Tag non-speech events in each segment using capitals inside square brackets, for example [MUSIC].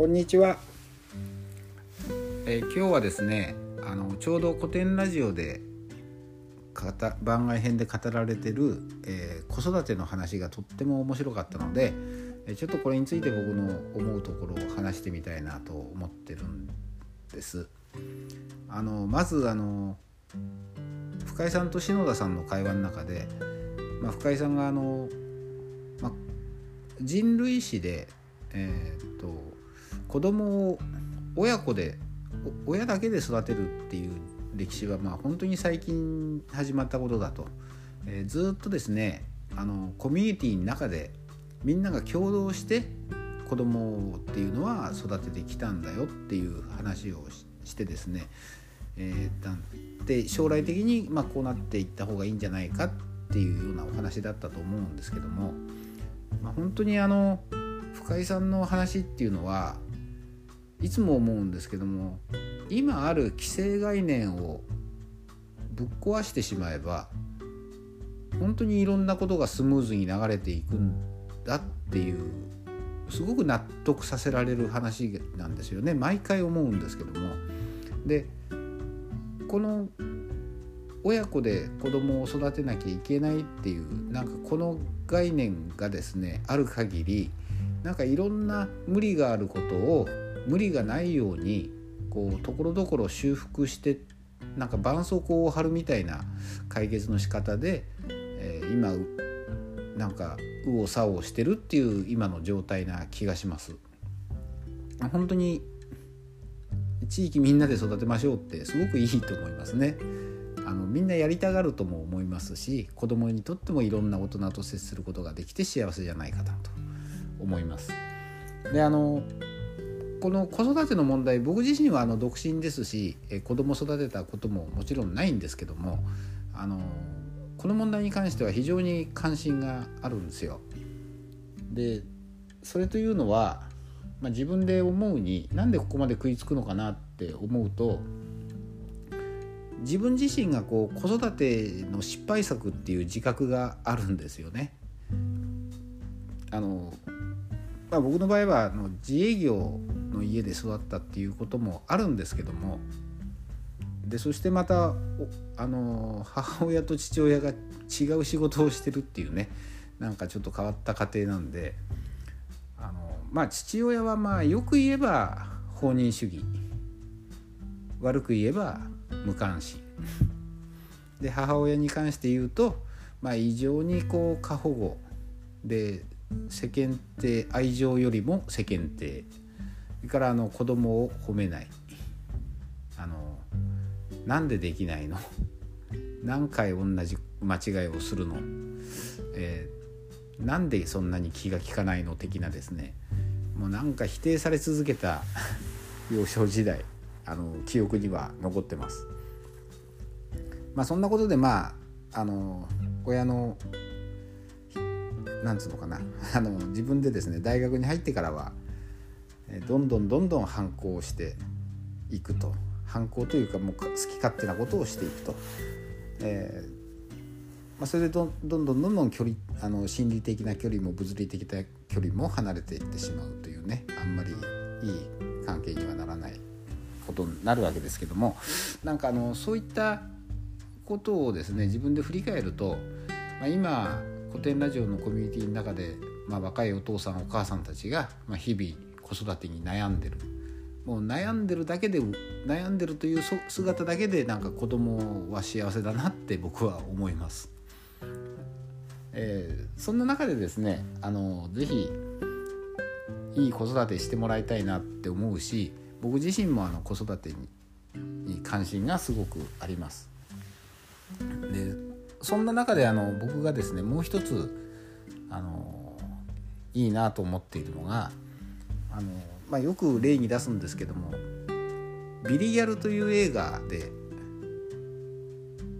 こんにちは、えー、今日はですねあのちょうど古典ラジオで番外編で語られてる、えー、子育ての話がとっても面白かったので、えー、ちょっとこれについて僕の思うところを話してみたいなと思ってるんです。あのまずあの深井さんと篠田さんの会話の中で、まあ、深井さんがあの、まあ、人類史で、えー、子供を親子で親だけで育てるっていう歴史はまあ本当に最近始まったことだと、えー、ずっとですねあのコミュニティの中でみんなが共同して子供っていうのは育ててきたんだよっていう話をしてですね、えー、で将来的にまこうなっていった方がいいんじゃないかっていうようなお話だったと思うんですけども、まあ、本当にあの深井さんの話っていうのはいつも思うんですけども今ある既成概念をぶっ壊してしまえば本当にいろんなことがスムーズに流れていくんだっていうすごく納得させられる話なんですよね毎回思うんですけども。でこの親子で子供を育てなきゃいけないっていうなんかこの概念がですねある限りなんかいろんな無理があることを無理がないようにこうところどころ修復してなんか絆創膏を貼るみたいな解決の仕方で、えー、今なんか右往左往してるっていう今の状態な気がします。本当に地域みんなで育てましょうってすごくいいと思いますね。あのみんなやりたがるとも思いますし子供にとってもいろんな大人と接することができて幸せじゃないかなと思います。であのこの子育ての問題僕自身はあの独身ですしえ子供育てたことももちろんないんですけどもあのこの問題に関しては非常に関心があるんですよ。でそれというのは、まあ、自分で思うになんでここまで食いつくのかなって思うと自分自身がこう子育ての失敗作っていう自覚があるんですよね。あのまあ、僕の場合はあの自営業の家で育ったっていうこともあるんですけどもでそしてまたあの母親と父親が違う仕事をしてるっていうねなんかちょっと変わった家庭なんであのまあ父親はまあよく言えば放任主義。悪く言えば無関心。で母親に関して言うと、まあ、異常にこう過保護で世間体愛情よりも世間体それからあの子供を褒めない。あのなんでできないの？[LAUGHS] 何回同じ間違いをするの、えー、なんでそんなに気が利かないの的なですね。もうなんか否定され続けた [LAUGHS] 幼少時代あの記憶には残ってます。まあそんなことでまああの親のなんつうのかな。[LAUGHS] あの自分でですね大学に入ってからはどんどんどんどん反抗していくと。反抗というかもう好き勝手なことをしていくと、えーまあ、それでどどんどんどんどん距離あの心理的な距離も物理的な距離も離れていってしまうというねあんまりいい関係にはならないことになるわけですけども。なんかあのそういったことをですね自分で振り返ると、まあ、今古典ラジオのコミュニティの中で、まあ、若いお父さんお母さんたちが、まあ、日々子育てに悩んでるもう悩んでるだけで悩んでるという姿だけでなんか子供は幸せだなって僕は思います。えー、そんな中でですねあのぜひいい子育てしてもらいたいなって思うし僕自身もあの子育てに関心がすごくあります。でそんな中であの僕がですねもう一つあのいいなと思っているのがあの、まあ、よく例に出すんですけども「ビリギャル」という映画で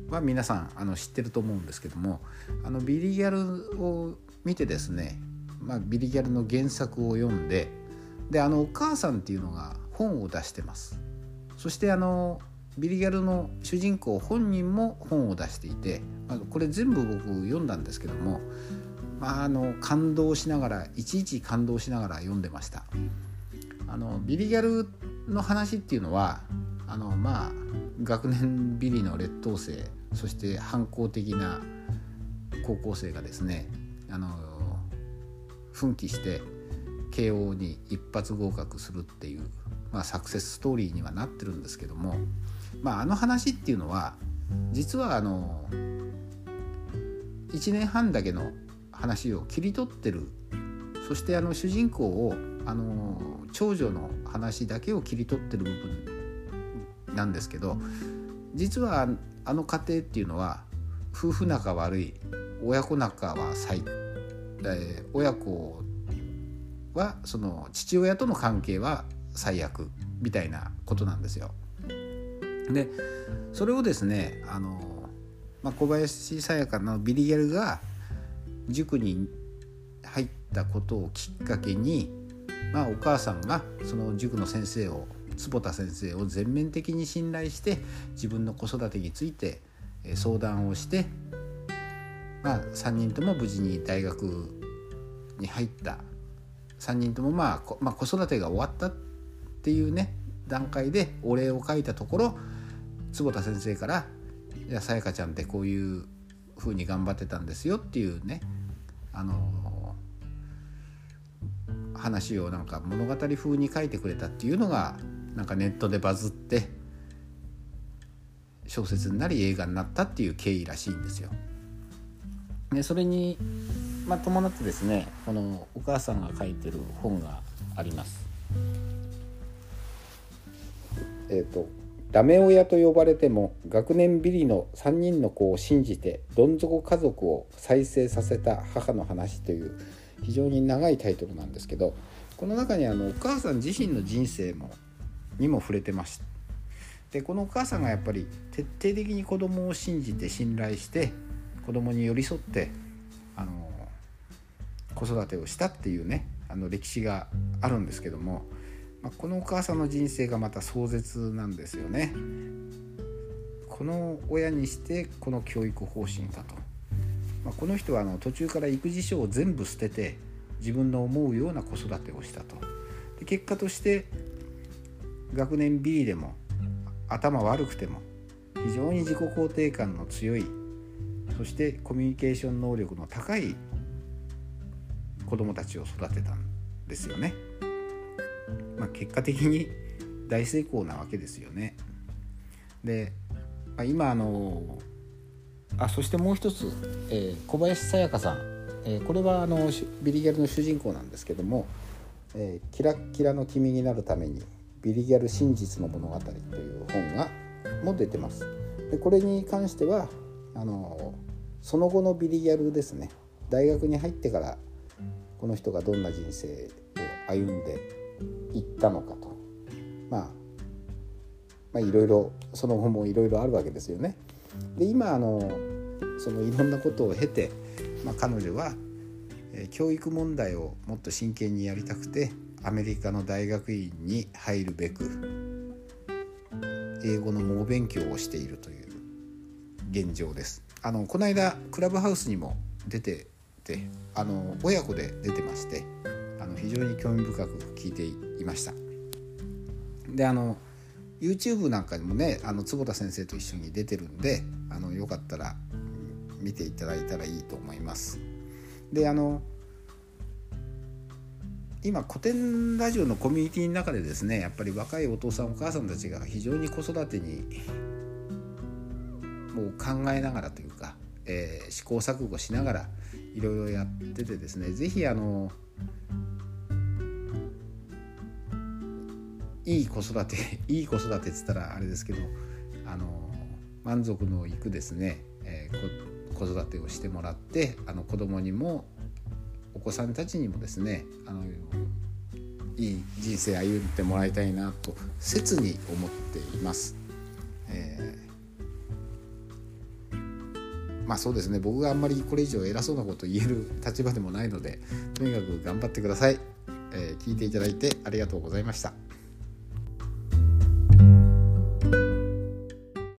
は皆さんあの知ってると思うんですけどもあのビリギャルを見てですね、まあ、ビリギャルの原作を読んでであのお母さんっていうのが本を出してます。そしてあのビリギャルの主人公本人も本を出していて、まあ、これ全部僕読んだんですけども、あ、あの感動しながらいちいち感動しながら読んでました。あのビリギャルの話っていうのはあのまあ学年ビリの劣等生そして反抗的な高校生がですねあの奮起して慶応に一発合格するっていう、まあ、サクセスストーリーにはなってるんですけども、まあ、あの話っていうのは実はあの1年半だけの話を切り取ってるそしてあの主人公をあの長女の話だけを切り取ってる部分なんですけど実はあの家庭っていうのは夫婦仲悪い親子仲は最、え、親子はその父親との関係は最悪みたいなことなんですよ。でそれをですねあの、まあ、小林さやかのビリギャルが塾に入ったことをきっかけに、まあ、お母さんがその塾の先生を坪田先生を全面的に信頼して自分の子育てについて相談をして、まあ、3人とも無事に大学に入った。3人とも、まあ、まあ子育てが終わったっていうね段階でお礼を書いたところ坪田先生から「いやさやかちゃんってこういう風に頑張ってたんですよ」っていうねあの話をなんか物語風に書いてくれたっていうのがなんかネットでバズって小説になり映画になったっていう経緯らしいんですよ。でそれに、まあ、伴ってですねこのお母さんが書いてる本があります。えっ、ー、とダメ親と呼ばれても学年ビリの3人の子を信じてどん底家族を再生させた母の話という非常に長いタイトルなんですけどこの中にあのお母さん自身の人生もにも触れてましたでこのお母さんがやっぱり徹底的に子供を信じて信頼して子供に寄り添ってあの子育てをしたっていうねあの歴史があるんですけども、まあ、このお母さんの人生がまた壮絶なんですよね。この親にしてこの教育方針かと、まあ、この人はあの途中から育児書を全部捨てて自分の思うような子育てをしたとで結果として学年ビリでも頭悪くても非常に自己肯定感の強いそしてコミュニケーション能力の高い子どもたちを育てたんですよね。まあ、結果的に大成功なわけですよね。で、まあ、今あのあそしてもう一つ、えー、小林さやかさん、えー、これはあのビリギャルの主人公なんですけども「えー、キラッキラの君になるためにビリギャル真実の物語」という本がも出てます。でこれに関してはあのその後のビリギャルですね大学に入ってからこの人がどんな人生を歩んでいったのかと、まあ、いろいろその後もいろいろあるわけですよね。で今あのそのいろんなことを経て、まあ、彼女は教育問題をもっと真剣にやりたくてアメリカの大学院に入るべく英語の猛勉強をしているという現状です。あのこの間クラブハウスにも出ててあの親子で出てまして非常に興味深く聞いていました。であの YouTube なんかにもねあの坪田先生と一緒に出てるんであのよかったら見ていただいたらいいと思います。であの今古典ラジオのコミュニティの中でですねやっぱり若いお父さんお母さんたちが非常に子育てにもう考えながらというか、えー、試行錯誤しながらいろいろやっててですね是非あのいい子育て [LAUGHS] いい子育てっつったらあれですけどあの満足のいくですね、えー、子育てをしてもらってあの子供にもお子さんたちにもですねあのいい人生歩んでもらいたいなと切に思っています。えー、まあそうですね僕があんまりこれ以上偉そうなこと言える立場でもないのでとにかく頑張ってください。えー、聞いていただいてありがとうございました。